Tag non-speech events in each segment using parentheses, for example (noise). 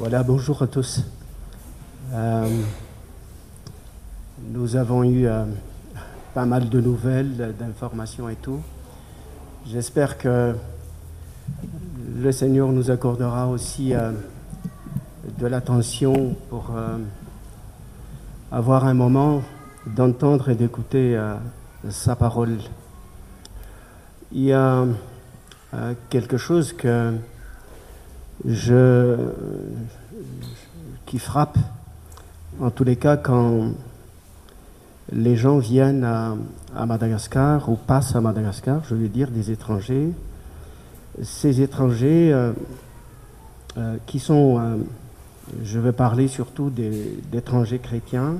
Voilà, bonjour à tous. Euh, nous avons eu euh, pas mal de nouvelles, d'informations et tout. J'espère que le Seigneur nous accordera aussi euh, de l'attention pour avoir un moment d'entendre et d'écouter sa parole. Il y a quelque chose que je, qui frappe, en tous les cas, quand les gens viennent à, Madagascar ou passent à Madagascar, je veux dire des étrangers, ces étrangers euh, euh, qui sont, euh, je veux parler surtout d'étrangers chrétiens,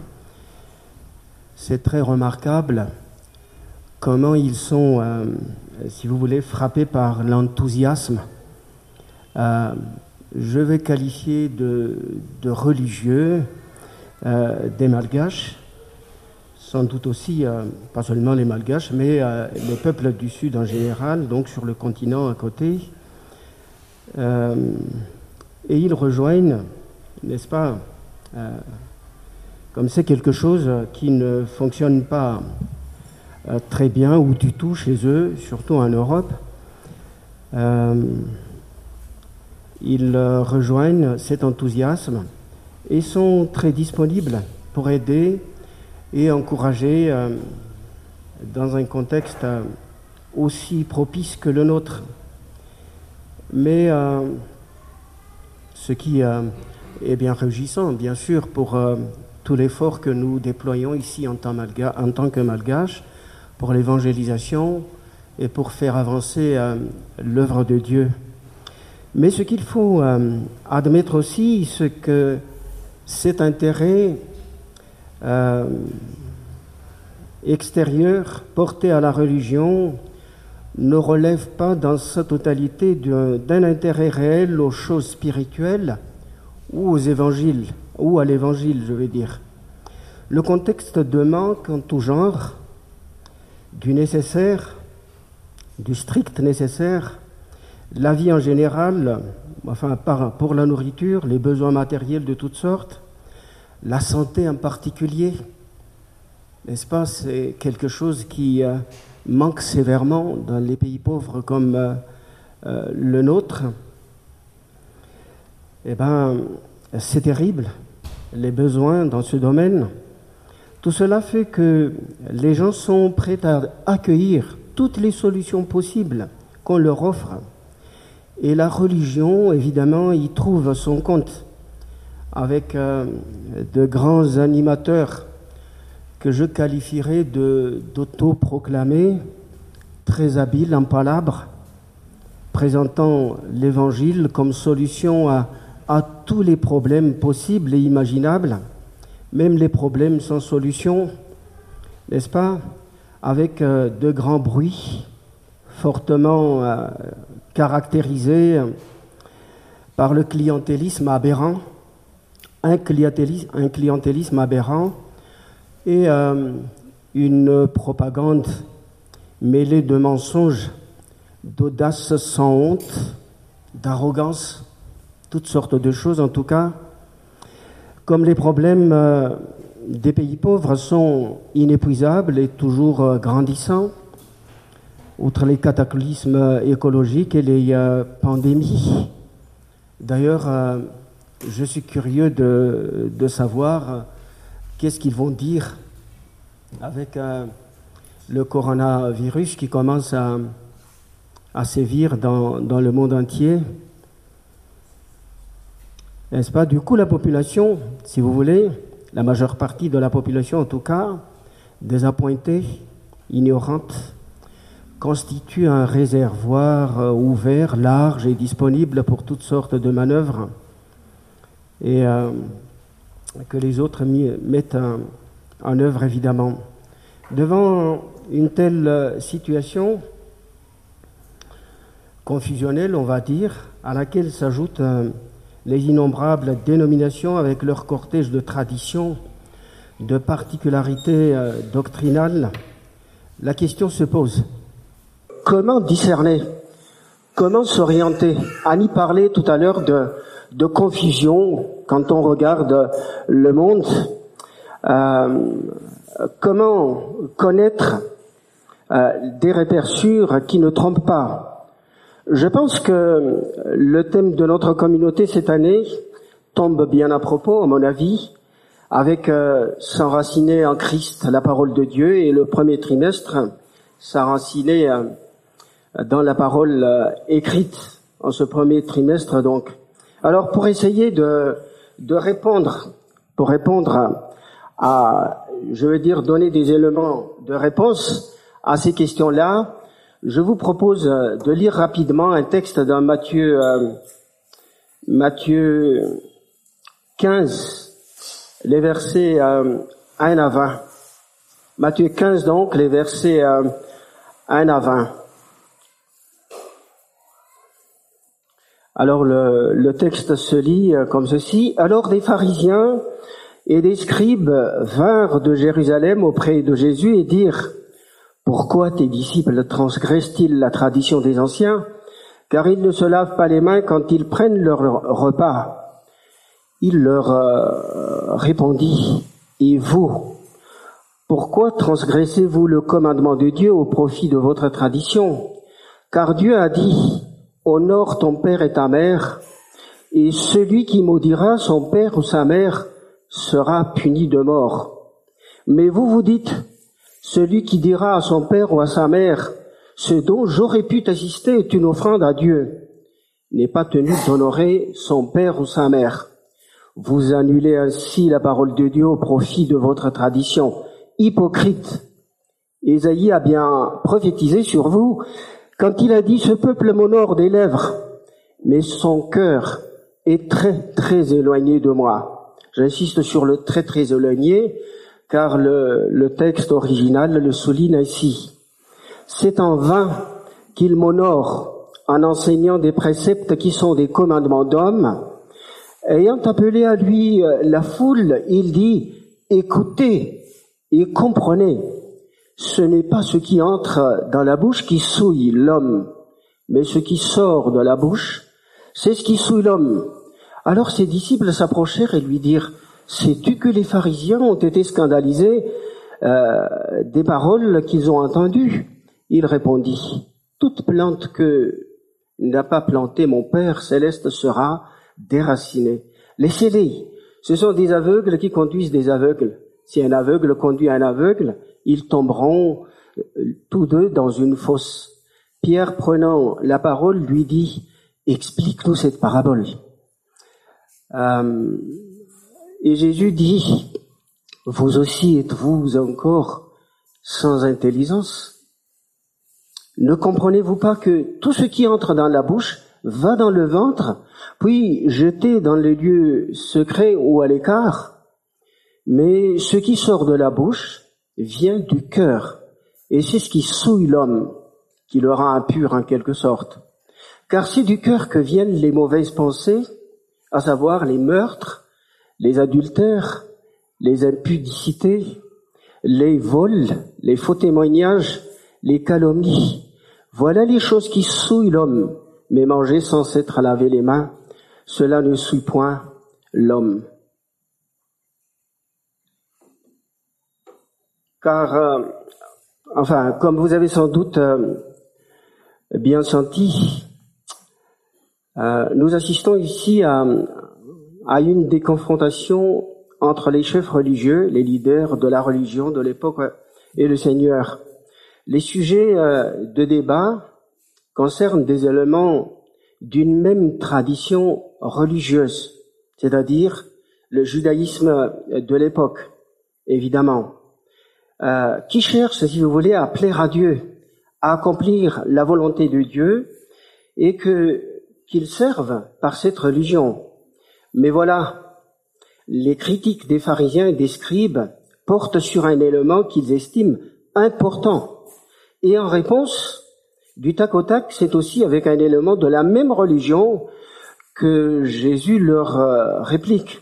c'est très remarquable comment ils sont, si vous voulez, frappés par l'enthousiasme euh, je vais qualifier de, religieux euh, des Malgaches, sans doute aussi, euh, pas seulement les Malgaches, mais les peuples du Sud en général, donc sur le continent à côté. et ils rejoignent, n'est-ce pas, comme c'est quelque chose qui ne fonctionne pas très bien ou du tout chez eux, surtout en Europe ils euh, rejoignent cet enthousiasme et sont très disponibles pour aider et encourager euh, dans un contexte euh, aussi propice que le nôtre. Mais ce qui est bien réjouissant, bien sûr, pour tout l'effort que nous déployons ici en tant, en tant que malgaches pour l'évangélisation et pour faire avancer l'œuvre de Dieu. Mais ce qu'il faut euh, admettre aussi, c'est que cet intérêt euh, extérieur porté à la religion ne relève pas dans sa totalité d'un intérêt réel aux choses spirituelles ou aux évangiles, ou à l'évangile, je veux dire. Le contexte demande en tout genre du nécessaire, du strict nécessaire, la vie en général, enfin pour la nourriture, les besoins matériels de toutes sortes, la santé en particulier, n'est-ce pas C'est quelque chose qui euh, manque sévèrement dans les pays pauvres comme euh, euh, le nôtre. Eh bien, c'est terrible, les besoins dans ce domaine. Tout cela fait que les gens sont prêts à accueillir toutes les solutions possibles qu'on leur offre et la religion, évidemment, y trouve son compte avec euh, de grands animateurs que je qualifierais d'autoproclamés, très habiles en palabres, présentant l'Évangile comme solution à, tous les problèmes possibles et imaginables, même les problèmes sans solution, n'est-ce pas? Avec euh, de grands bruits, fortement euh, caractérisé par le clientélisme aberrant, un clientélisme, aberrant et euh, une propagande mêlée de mensonges, d'audace sans honte, d'arrogance, toutes sortes de choses en tout cas. Comme les problèmes euh, des pays pauvres sont inépuisables et toujours euh, grandissants, outre les cataclysmes écologiques et les euh, pandémies. D'ailleurs, euh, je suis curieux de, savoir euh, qu'est-ce qu'ils vont dire avec le coronavirus qui commence à, sévir dans, dans, le monde entier. N'est-ce pas? Du coup, la population, si vous voulez, la majeure partie de la population en tout cas, désappointée, ignorante, constitue un réservoir euh, ouvert, large et disponible pour toutes sortes de manœuvres et euh, que les autres mettent en œuvre évidemment. Devant une telle euh, situation confusionnelle, on va dire, à laquelle s'ajoutent les innombrables dénominations avec leur cortège de traditions, de particularités doctrinales, la question se pose. Comment discerner Comment s'orienter Annie parlait tout à l'heure de, confusion quand on regarde le monde. Euh, comment connaître euh, des repères qui ne trompent pas Je pense que le thème de notre communauté cette année tombe bien à propos, à mon avis, avec euh, s'enraciner en Christ, la parole de Dieu, et le premier trimestre, s'enraciner dans la parole euh, écrite en ce premier trimestre. Donc, alors pour essayer de, de répondre, pour répondre à, je veux dire, donner des éléments de réponse à ces questions-là, je vous propose de lire rapidement un texte dans Matthieu, Matthieu 15, les versets 1 euh, à 20. Matthieu 15 donc, les versets 1 euh, à 20. Alors le, texte se lit euh, comme ceci. Alors des pharisiens et des scribes vinrent de Jérusalem auprès de Jésus et dirent, Pourquoi tes disciples transgressent-ils la tradition des anciens Car ils ne se lavent pas les mains quand ils prennent leur repas? Il leur euh, répondit, Et vous, pourquoi transgressez-vous le commandement de Dieu au profit de votre tradition? Car Dieu a dit, Honore ton père et ta mère, et celui qui maudira son père ou sa mère sera puni de mort. Mais vous vous dites, celui qui dira à son père ou à sa mère, ce dont j'aurais pu t'assister est une offrande à Dieu, n'est pas tenu d'honorer son père ou sa mère. Vous annulez ainsi la parole de Dieu au profit de votre tradition. Hypocrite. Isaïe a bien prophétisé sur vous quand il a dit ce peuple m'honore des lèvres, mais son cœur est très très éloigné de moi. J'insiste sur le très très éloigné car le, texte original le souligne ainsi. C'est en vain qu'il m'honore en enseignant des préceptes qui sont des commandements d'hommes Ayant appelé à lui euh, la foule, il dit, écoutez et comprenez, ce n'est pas ce qui entre dans la bouche qui souille l'homme, mais ce qui sort de la bouche, c'est ce qui souille l'homme. Alors ses disciples s'approchèrent et lui dirent, sais-tu que les pharisiens ont été scandalisés euh, des paroles qu'ils ont entendues? Il répondit, toute plante que n'a pas planté mon Père céleste sera déracinés. Laissez-les. Ce sont des aveugles qui conduisent des aveugles. Si un aveugle conduit un aveugle, ils tomberont euh, tous deux dans une fosse. Pierre, prenant la parole, lui dit, explique-nous cette parabole. Euh, et Jésus dit, vous aussi êtes-vous encore sans intelligence? Ne comprenez-vous pas que tout ce qui entre dans la bouche va dans le ventre, puis jeté dans les lieux secrets ou à l'écart. Mais ce qui sort de la bouche vient du cœur, et c'est ce qui souille l'homme, qui le rend impur en quelque sorte. Car c'est du cœur que viennent les mauvaises pensées, à savoir les meurtres, les adultères, les impudicités, les vols, les faux témoignages, les calomnies. Voilà les choses qui souillent l'homme mais manger sans s'être lavé les mains, cela ne suit point l'homme. Car, euh, enfin, comme vous avez sans doute euh, bien senti, euh, nous assistons ici à, une des entre les chefs religieux, les leaders de la religion de l'époque et le Seigneur. Les sujets de débat concerne des éléments d'une même tradition religieuse, c'est-à-dire le judaïsme de l'époque, évidemment, euh, qui cherche, si vous voulez, à plaire à Dieu, à accomplir la volonté de Dieu, et que qu'ils servent par cette religion. Mais voilà, les critiques des pharisiens et des scribes portent sur un élément qu'ils estiment important. Et en réponse, du tac au tac, c'est aussi avec un élément de la même religion que Jésus leur euh, réplique.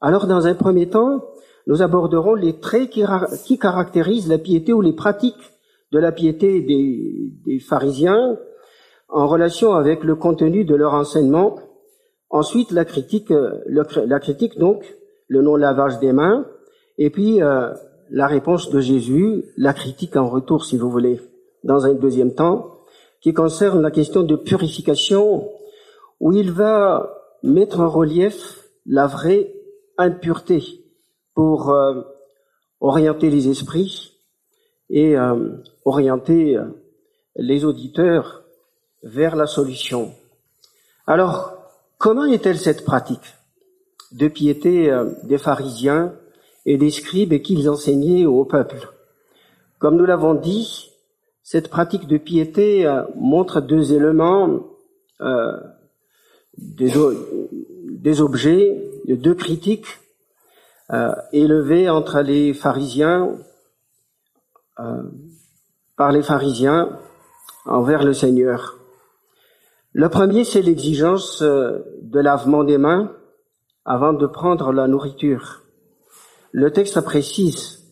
Alors, dans un premier temps, nous aborderons les traits qui, caractérisent la piété ou les pratiques de la piété des, pharisiens en relation avec le contenu de leur enseignement. Ensuite, la critique, la critique donc, le non-lavage des mains, et puis la réponse de Jésus, la critique en retour, si vous voulez, dans un deuxième temps, qui concerne la question de purification, où il va mettre en relief la vraie impureté pour euh, orienter les esprits et euh, orienter euh, les auditeurs vers la solution. Alors, comment est-elle cette pratique de piété des pharisiens et des scribes qu'ils enseignaient au peuple? Comme nous l'avons dit, cette pratique de piété montre deux éléments des, des objets, deux critiques euh, élevées entre les pharisiens, euh, par les pharisiens envers le Seigneur. Le premier, c'est l'exigence euh, de lavement des mains avant de prendre la nourriture. Le texte précise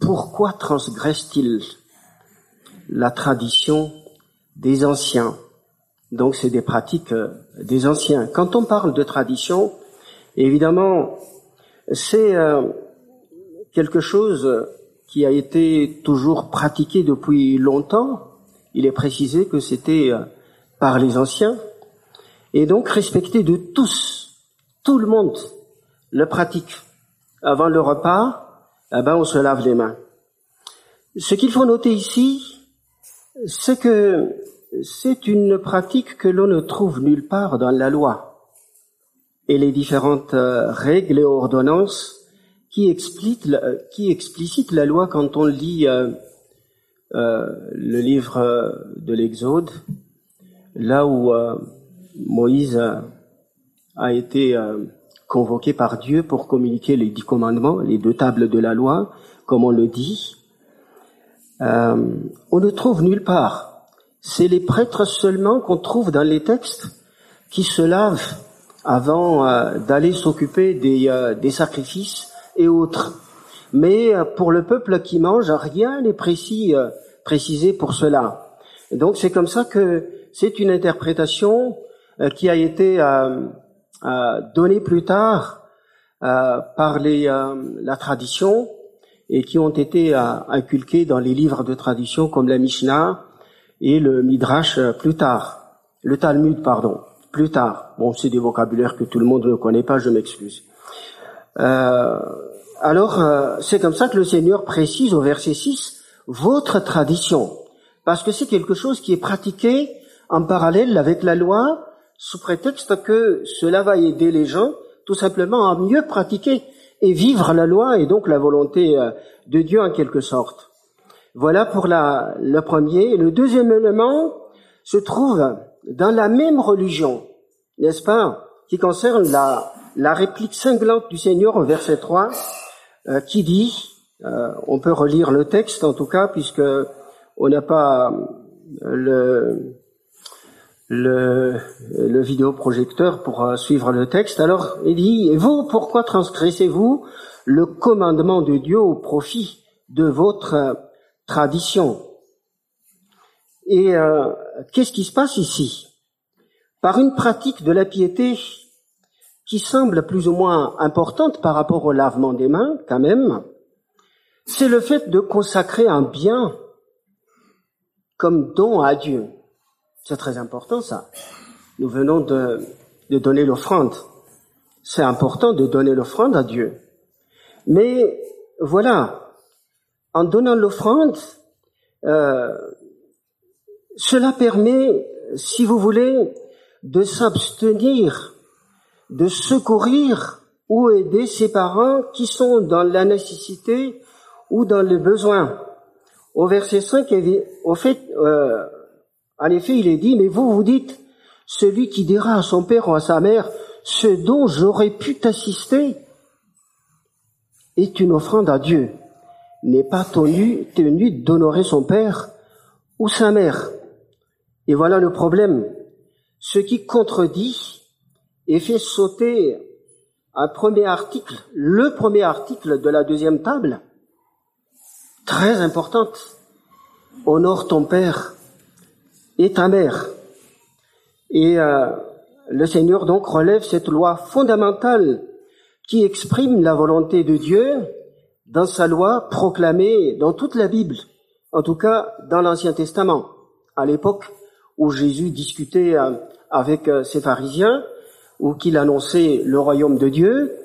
pourquoi transgresse-t-il la tradition des anciens donc c'est des pratiques euh, des anciens. Quand on parle de tradition, évidemment, c'est euh, quelque chose qui a été toujours pratiqué depuis longtemps. Il est précisé que c'était euh, par les anciens et donc respecté de tous. Tout le monde le pratique. Avant le repas, eh ben on se lave les mains. Ce qu'il faut noter ici, c'est que c'est une pratique que l'on ne trouve nulle part dans la loi. Et les différentes euh, règles et ordonnances qui explicitent, qui explicitent la loi quand on lit euh, euh, le livre de l'Exode, là où Moïse a été convoqué par Dieu pour communiquer les dix commandements, les deux tables de la loi, comme on le dit, on ne trouve nulle part. C'est les prêtres seulement qu'on trouve dans les textes qui se lavent avant euh, d'aller s'occuper des, euh, des, sacrifices et autres. Mais euh, pour le peuple qui mange, rien n'est précis, précisé pour cela. Donc c'est comme ça que c'est une interprétation qui a été donnée plus tard par les, la tradition et qui ont été inculquées dans les livres de tradition comme la Mishnah, et le Midrash euh, plus tard, le Talmud, pardon, plus tard. Bon, c'est des vocabulaires que tout le monde ne connaît pas, je m'excuse. Euh, alors, euh, c'est comme ça que le Seigneur précise au verset 6 votre tradition, parce que c'est quelque chose qui est pratiqué en parallèle avec la loi, sous prétexte que cela va aider les gens tout simplement à mieux pratiquer et vivre la loi et donc la volonté de Dieu en quelque sorte. Voilà pour la, le premier. Le deuxième élément se trouve dans la même religion, n'est-ce pas, qui concerne la, la réplique cinglante du Seigneur au verset 3, euh, qui dit, euh, on peut relire le texte en tout cas, puisque on n'a pas euh, le, le, le vidéoprojecteur pour suivre le texte. Alors, il dit, vous, pourquoi transgressez-vous le commandement de Dieu au profit de votre tradition? Et euh, qu'est-ce qui se passe ici? Par une pratique de la piété qui semble plus ou moins importante par rapport au lavement des mains, quand même, c'est le fait de consacrer un bien comme don à Dieu. C'est très important ça. Nous venons de, de donner l'offrande. C'est important de donner l'offrande à Dieu. Mais voilà, en donnant l'offrande, euh, cela permet, si vous voulez, de s'abstenir, de secourir ou aider ses parents qui sont dans la nécessité ou dans le besoin. Au verset 5, au fait, euh, en effet, il est dit, mais vous vous dites, celui qui dira à son père ou à sa mère, ce dont j'aurais pu t'assister, est une offrande à Dieu n'est pas tenu, tenu d'honorer son père ou sa mère. Et voilà le problème. Ce qui contredit et fait sauter un premier article, le premier article de la deuxième table, très importante. Honore ton père et ta mère. Et euh, le Seigneur donc relève cette loi fondamentale qui exprime la volonté de Dieu dans sa loi proclamée dans toute la Bible, en tout cas dans l'Ancien Testament, à l'époque où Jésus discutait euh, avec euh, ses pharisiens, ou qu'il annonçait le royaume de Dieu,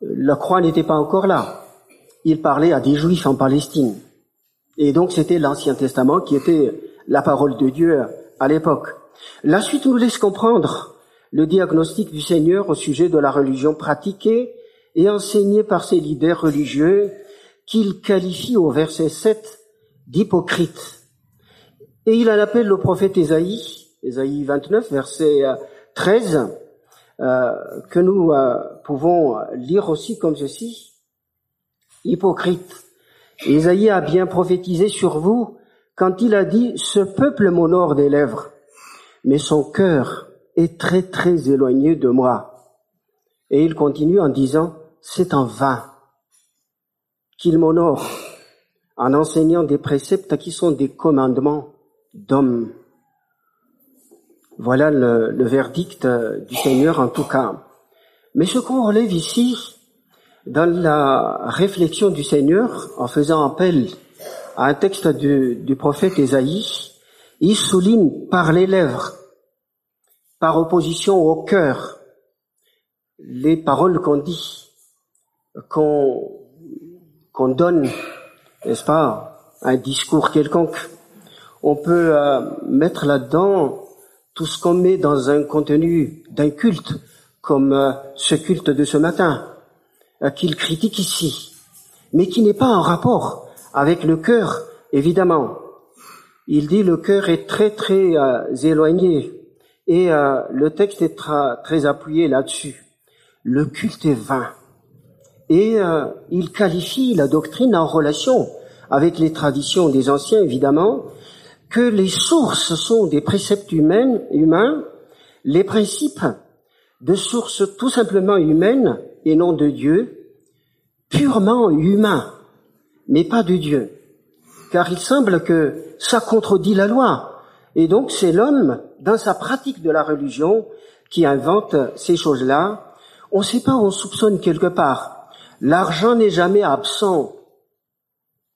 la croix n'était pas encore là. Il parlait à des juifs en Palestine. Et donc c'était l'Ancien Testament qui était la parole de Dieu à l'époque. La suite nous laisse comprendre le diagnostic du Seigneur au sujet de la religion pratiquée et enseignée par ses leaders religieux qu'il qualifie au verset 7 d'hypocrite. Et il en appelle le prophète Ésaïe, Ésaïe 29, verset 13, euh, que nous euh, pouvons lire aussi comme ceci. Hypocrite. Ésaïe a bien prophétisé sur vous quand il a dit, ce peuple m'honore des lèvres, mais son cœur est très très éloigné de moi. Et il continue en disant, c'est en vain qu'il m'honore en enseignant des préceptes qui sont des commandements d'hommes. Voilà le, verdict du Seigneur en tout cas. Mais ce qu'on relève ici, dans la réflexion du Seigneur, en faisant appel à un texte du, prophète Ésaïe, il souligne par les lèvres, par opposition au cœur, les paroles qu'on dit, qu'on donne, n'est-ce pas, un discours quelconque. On peut euh, mettre là-dedans tout ce qu'on met dans un contenu d'un culte, comme euh, ce culte de ce matin, euh, qu'il critique ici, mais qui n'est pas en rapport avec le cœur, évidemment. Il dit le cœur est très très éloigné et le texte est très appuyé là-dessus. Le culte est vain. Et il qualifie la doctrine en relation avec les traditions des anciens, évidemment, que les sources sont des préceptes humains, humains, les principes de sources tout simplement humaines et non de Dieu, purement humains mais pas de Dieu. Car il semble que ça contredit la loi. Et donc c'est l'homme, dans sa pratique de la religion, qui invente ces choses-là. On ne sait pas, on soupçonne quelque part. L'argent n'est jamais absent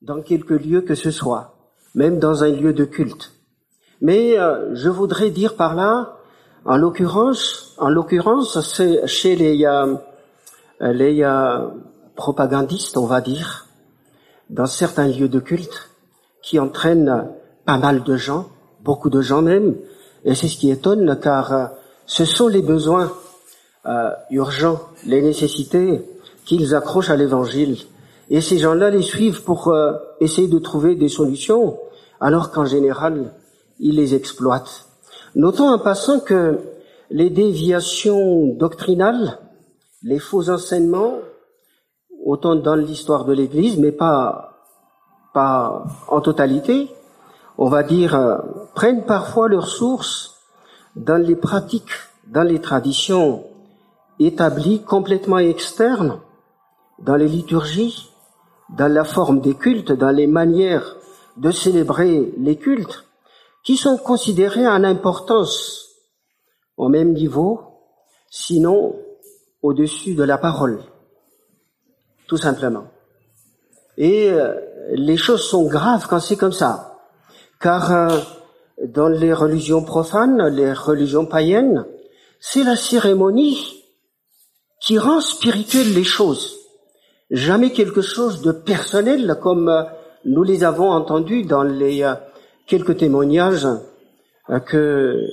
dans quelque lieu que ce soit, même dans un lieu de culte. Mais euh, je voudrais dire par là, en l'occurrence, en l'occurrence, c'est chez les, euh, les euh, propagandistes, on va dire, dans certains lieux de culte qui entraînent pas mal de gens, beaucoup de gens même, et c'est ce qui étonne car euh, ce sont les besoins euh, urgents, les nécessités qu'ils accrochent à l'évangile. Et ces gens-là les suivent pour euh, essayer de trouver des solutions, alors qu'en général, ils les exploitent. Notons en passant que les déviations doctrinales, les faux enseignements, autant dans l'histoire de l'Église, mais pas, pas en totalité, on va dire, euh, prennent parfois leur source dans les pratiques, dans les traditions établies complètement externes, dans les liturgies, dans la forme des cultes, dans les manières de célébrer les cultes, qui sont considérés en importance au même niveau, sinon au-dessus de la parole tout simplement. Et euh, les choses sont graves quand c'est comme ça, car euh, dans les religions profanes, les religions païennes, c'est la cérémonie qui rend spirituelles les choses. Jamais quelque chose de personnel comme euh, nous les avons entendus dans les quelques témoignages que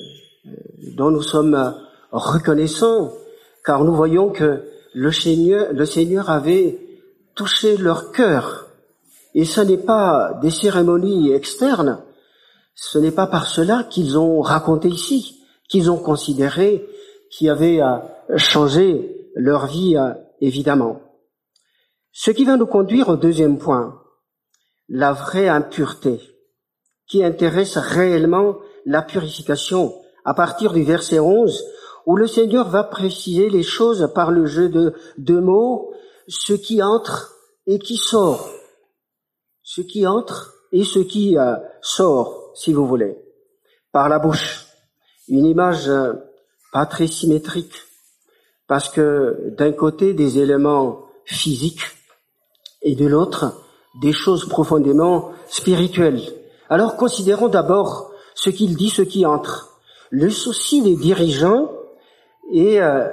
dont nous sommes reconnaissants, car nous voyons que le Seigneur, le Seigneur avait toucher leur cœur. Et ce n'est pas des cérémonies externes, ce n'est pas par cela qu'ils ont raconté ici, qu'ils ont considéré qui avait changé leur vie, évidemment. Ce qui va nous conduire au deuxième point, la vraie impureté, qui intéresse réellement la purification, à partir du verset 11, où le Seigneur va préciser les choses par le jeu de deux mots, ce qui entre et qui sort. Ce qui entre et ce qui euh, sort, si vous voulez, par la bouche. Une image euh, pas très symétrique, parce que d'un côté des éléments physiques et de l'autre des choses profondément spirituelles. Alors considérons d'abord ce qu'il dit, ce qui entre. Le souci des dirigeants est euh,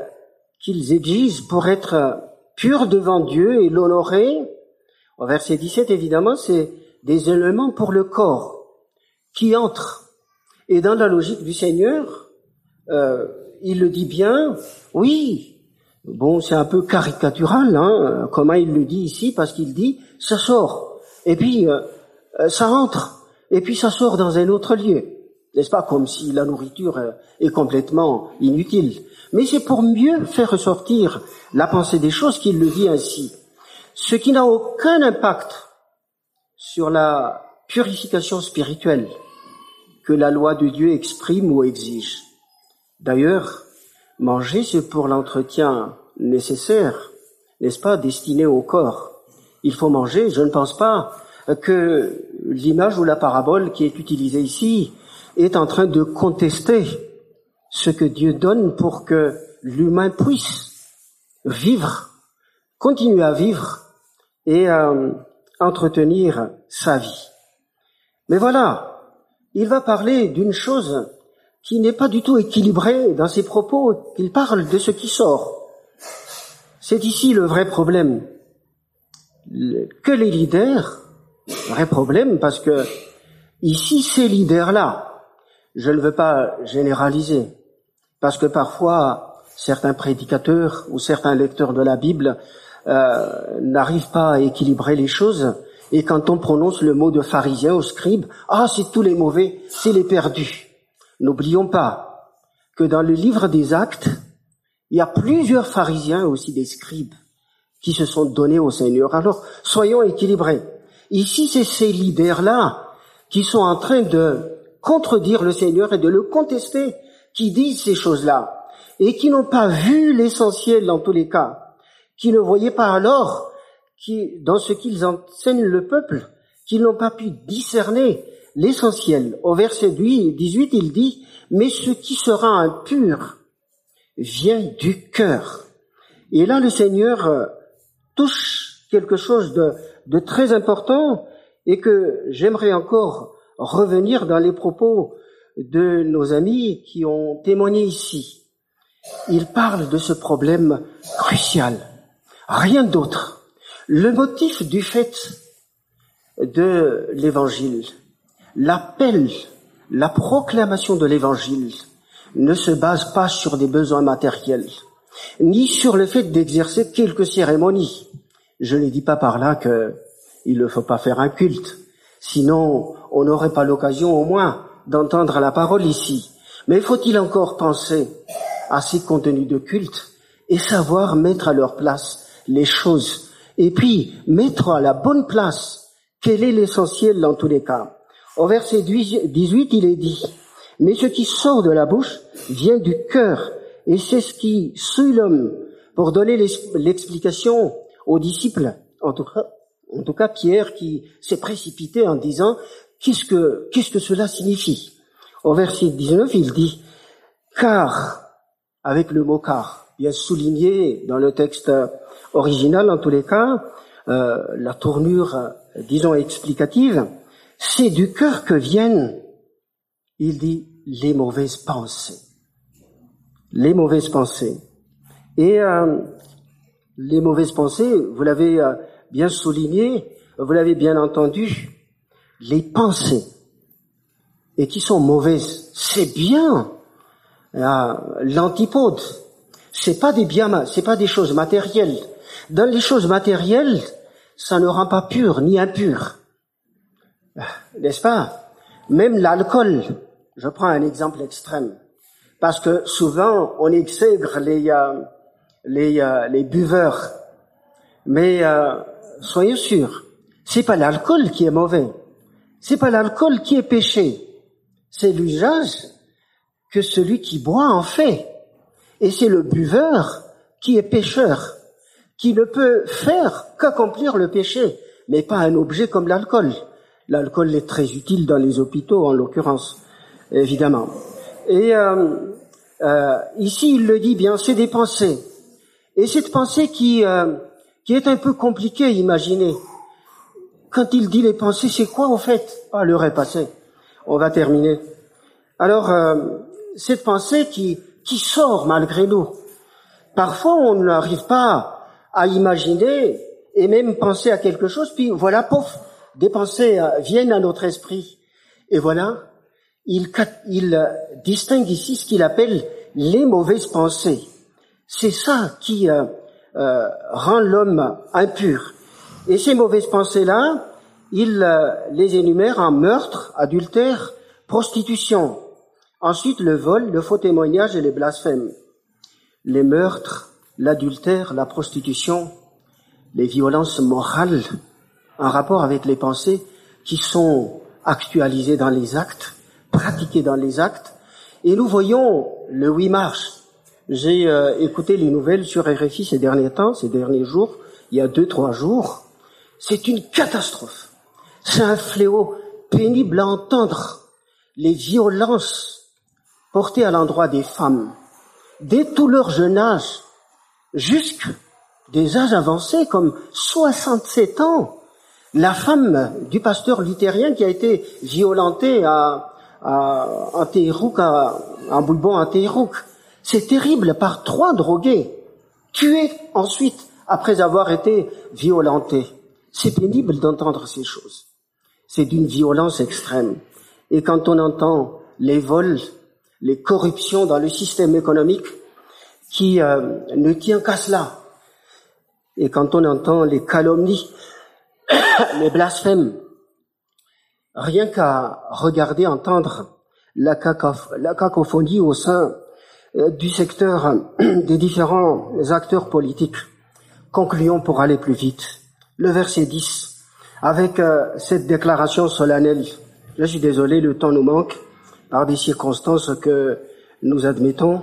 qu'ils exigent pour être purs devant Dieu et l'honorer. Au verset 17, évidemment, c'est des éléments pour le corps qui entrent. Et dans la logique du Seigneur, euh, il le dit bien, oui, bon, c'est un peu caricatural, hein, comment il le dit ici, parce qu'il dit, ça sort, et puis euh, euh, ça entre, et puis ça sort dans un autre lieu. N'est-ce pas comme si la nourriture est complètement inutile. Mais c'est pour mieux faire ressortir la pensée des choses qu'il le dit ainsi. Ce qui n'a aucun impact sur la purification spirituelle que la loi de Dieu exprime ou exige. D'ailleurs, manger, c'est pour l'entretien nécessaire, n'est-ce pas, destiné au corps. Il faut manger, je ne pense pas que l'image ou la parabole qui est utilisée ici est en train de contester ce que Dieu donne pour que l'humain puisse vivre, continuer à vivre et euh, entretenir sa vie. Mais voilà, il va parler d'une chose qui n'est pas du tout équilibrée dans ses propos, il parle de ce qui sort. C'est ici le vrai problème. Que les leaders, vrai problème parce que ici ces leaders-là, je ne veux pas généraliser, parce que parfois certains prédicateurs ou certains lecteurs de la Bible euh, n'arrivent pas à équilibrer les choses, et quand on prononce le mot de pharisien au scribe, ah, c'est tous les mauvais, c'est les perdus. N'oublions pas que dans le livre des actes, il y a plusieurs pharisiens aussi des scribes qui se sont donnés au Seigneur. Alors, soyons équilibrés. Ici, c'est ces leaders-là qui sont en train de contredire le Seigneur et de le contester, qui disent ces choses-là, et qui n'ont pas vu l'essentiel dans tous les cas, qui ne voyaient pas alors qui, dans ce qu'ils enseignent le peuple, qu'ils n'ont pas pu discerner l'essentiel. Au verset 18, il dit, mais ce qui sera impur vient du cœur. Et là, le Seigneur euh, touche quelque chose de, de très important et que j'aimerais encore revenir dans les propos de nos amis qui ont témoigné ici. Il parle de ce problème crucial. Rien d'autre. Le motif du fait de l'évangile, l'appel, la proclamation de l'évangile ne se base pas sur des besoins matériels, ni sur le fait d'exercer quelques cérémonies. Je ne dis pas par là qu'il ne faut pas faire un culte, sinon on n'aurait pas l'occasion au moins d'entendre la parole ici. Mais faut-il encore penser à ces contenus de culte et savoir mettre à leur place les choses et puis mettre à la bonne place quel est l'essentiel dans tous les cas? Au verset 18, il est dit, mais ce qui sort de la bouche vient du cœur, et c'est ce qui suit l'homme. Pour donner l'explication aux disciples, en tout cas, en tout cas Pierre qui s'est précipité en disant, qu'est-ce que, qu'est-ce que cela signifie? Au verset 19, il dit, car, avec le mot car, bien souligné dans le texte original en tous les cas, euh, la tournure, disons, explicative, c'est du cœur que viennent, il dit, les mauvaises pensées. Les mauvaises pensées. Et euh, les mauvaises pensées, vous l'avez euh, bien souligné, vous l'avez bien entendu, les pensées, et qui sont mauvaises, c'est bien l'antipode. C'est pas des biens, c'est pas des choses matérielles. Dans les choses matérielles, ça ne rend pas pur ni impur. N'est-ce pas? Même l'alcool, je prends un exemple extrême, parce que souvent on exègre les, euh, les, euh, les buveurs, mais euh, soyez sûrs, c'est pas l'alcool qui est mauvais, c'est pas l'alcool qui est péché, c'est l'usage que celui qui boit en fait, et c'est le buveur qui est pécheur qui ne peut faire qu'accomplir le péché, mais pas un objet comme l'alcool. L'alcool est très utile dans les hôpitaux, en l'occurrence, évidemment. Et euh, Euh, ici, il le dit bien, c'est des pensées. Et cette pensée qui, euh, qui est un peu compliquée à imaginer. Quand il dit les pensées, c'est quoi en fait? Ah, l'heure est passée. On va terminer. Alors, euh, cette pensée qui, qui sort malgré nous. Parfois, on n'arrive pas à imaginer et même penser à quelque chose, puis voilà, pouf, des pensées euh, viennent à notre esprit. Et voilà, il, euh, distingue ici ce qu'il appelle les mauvaises pensées. C'est ça qui euh, rend l'homme impur. Et ces mauvaises pensées-là, il les énumère en meurtre, adultère, prostitution. Ensuite, le vol, le faux témoignage et les blasphèmes. Les meurtres, l'adultère, la prostitution, les violences morales en rapport avec les pensées qui sont actualisées dans les actes, pratiquées dans les actes. Et nous voyons le 8 mars, j'ai euh, écouté les nouvelles sur RFI ces derniers temps, ces derniers jours, il y a deux, trois jours. C'est une catastrophe. C'est un fléau pénible à entendre. Les violences portées à l'endroit des femmes, dès tout leur jeune âge, jusqu'à des âges avancés comme 67 ans. La femme du pasteur luthérien qui a été violentée à, à, à Teirouk, à, à Boulbon, à Teirouk. C'est terrible par trois drogués, tués ensuite après avoir été violentés. C'est pénible d'entendre ces choses. C'est d'une violence extrême. Et quand on entend les vols, les corruptions dans le système économique qui euh, ne tient qu'à cela, et quand on entend les calomnies, (coughs) les blasphèmes, rien qu'à regarder, entendre la, cacophonie au sein euh, du secteur (coughs) des différents acteurs politiques. Concluons pour aller plus vite. Le verset 10, avec euh, cette déclaration solennelle. Je suis désolé, le temps nous manque par des circonstances que nous admettons.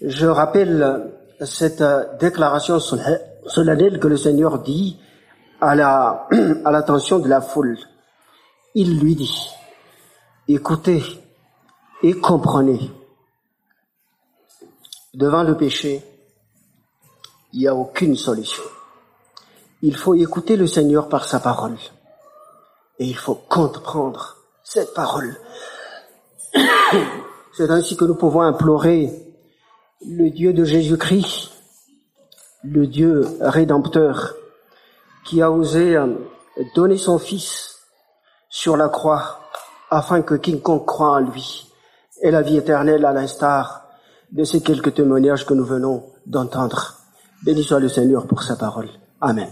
Je rappelle cette euh, déclaration solennelle que le Seigneur dit à la, (clears throat) à l'attention de la foule. Il lui dit, écoutez et comprenez. Devant le péché, il n'y a aucune solution. Il faut écouter le Seigneur par sa parole. Et il faut comprendre cette parole. (clears throat) C'est ainsi que nous pouvons implorer le Dieu de Jésus-Christ, le Dieu rédempteur, qui a osé euh, donner son Fils sur la croix afin que quiconque croit en lui ait la vie éternelle à l'instar de ces quelques témoignages que nous venons d'entendre. Béni soit le Seigneur pour sa parole. Amen.